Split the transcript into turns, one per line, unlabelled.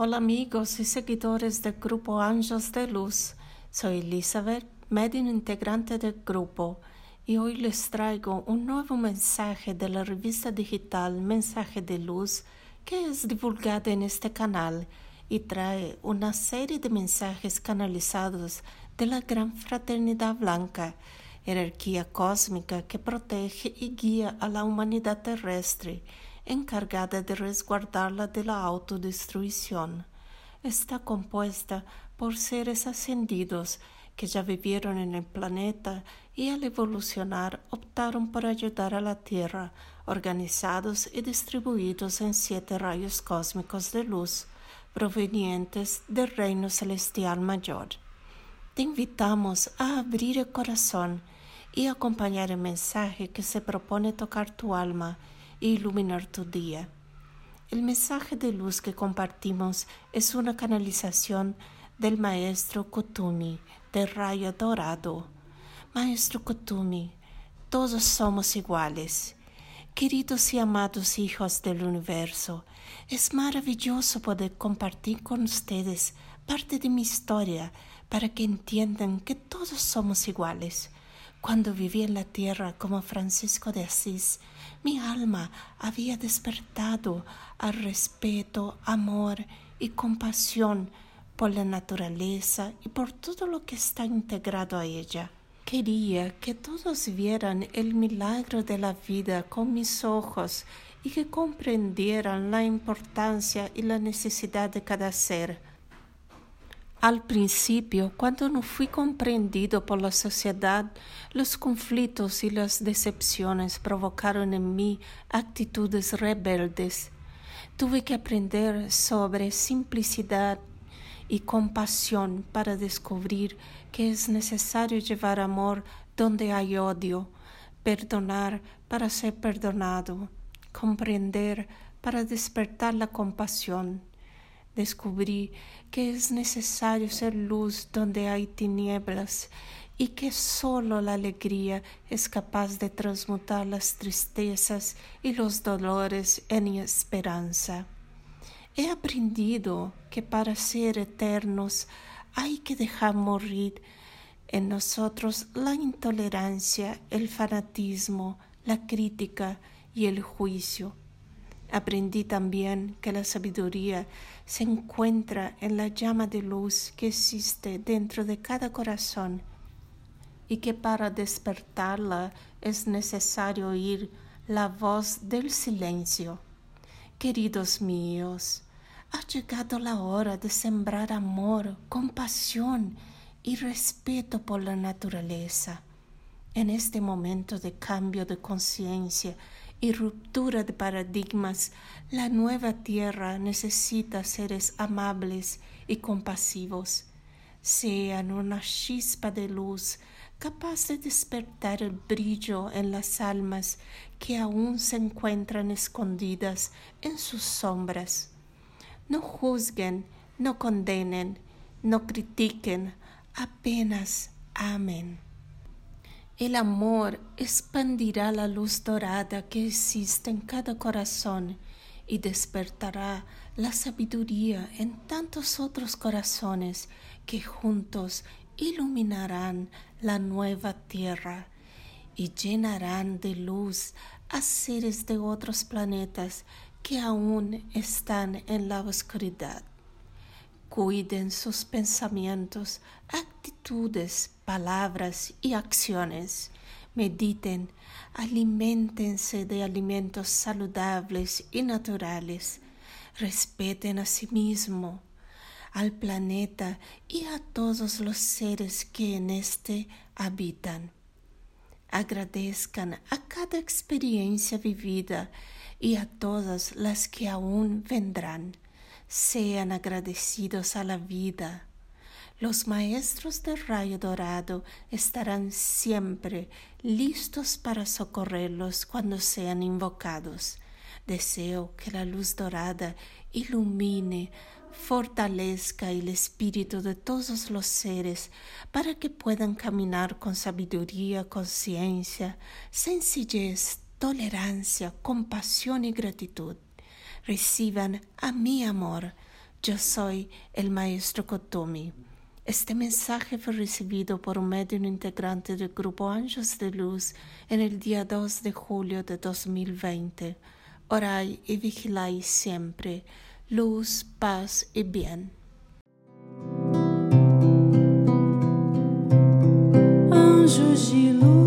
Hola amigos y seguidores del grupo Ángeles de Luz. Soy Elizabeth, medio integrante del grupo, y hoy les traigo un nuevo mensaje de la revista digital Mensaje de Luz que es divulgada en este canal y trae una serie de mensajes canalizados de la Gran Fraternidad Blanca, jerarquía cósmica que protege y guía a la humanidad terrestre encargada de resguardarla de la autodestrucción. Está compuesta por seres ascendidos que ya vivieron en el planeta y al evolucionar optaron por ayudar a la Tierra, organizados y distribuidos en siete rayos cósmicos de luz provenientes del reino celestial mayor. Te invitamos a abrir el corazón y acompañar el mensaje que se propone tocar tu alma iluminar tu día. El mensaje de luz que compartimos es una canalización del Maestro Kutumi, de rayo dorado. Maestro Kutumi, todos somos iguales. Queridos y amados hijos del universo, es maravilloso poder compartir con ustedes parte de mi historia para que entiendan que todos somos iguales cuando viví en la tierra como Francisco de Asís, mi alma había despertado al respeto, amor y compasión por la naturaleza y por todo lo que está integrado a ella. Quería que todos vieran el milagro de la vida con mis ojos y que comprendieran la importancia y la necesidad de cada ser al principio, cuando no fui comprendido por la sociedad, los conflictos y las decepciones provocaron en mí actitudes rebeldes. Tuve que aprender sobre simplicidad y compasión para descubrir que es necesario llevar amor donde hay odio, perdonar para ser perdonado, comprender para despertar la compasión descubrí que es necesario ser luz donde hay tinieblas y que sólo la alegría es capaz de transmutar las tristezas y los dolores en esperanza. He aprendido que para ser eternos hay que dejar morir en nosotros la intolerancia, el fanatismo, la crítica y el juicio Aprendí también que la sabiduría se encuentra en la llama de luz que existe dentro de cada corazón y que para despertarla es necesario oír la voz del silencio. Queridos míos, ha llegado la hora de sembrar amor, compasión y respeto por la naturaleza. En este momento de cambio de conciencia y ruptura de paradigmas, la nueva tierra necesita seres amables y compasivos. Sean una chispa de luz capaz de despertar el brillo en las almas que aún se encuentran escondidas en sus sombras. No juzguen, no condenen, no critiquen, apenas amen. El amor expandirá la luz dorada que existe en cada corazón y despertará la sabiduría en tantos otros corazones que juntos iluminarán la nueva tierra y llenarán de luz a seres de otros planetas que aún están en la oscuridad. Cuiden sus pensamientos, actitudes, palabras y acciones. Mediten, alimentense de alimentos saludables y naturales. Respeten a sí mismo, al planeta y a todos los seres que en éste habitan. Agradezcan a cada experiencia vivida y a todas las que aún vendrán sean agradecidos a la vida. Los maestros del rayo dorado estarán siempre listos para socorrerlos cuando sean invocados. Deseo que la luz dorada ilumine, fortalezca el espíritu de todos los seres para que puedan caminar con sabiduría, conciencia, sencillez, tolerancia, compasión y gratitud reciban a mi amor, Yo soy el maestro Kotomi. Este mensaje fue recibido por un medio integrante del grupo Ángeles de Luz en el día 2 de julio de 2020. Orai y vigiláis siempre. Luz, paz y bien.
Anjos de luz.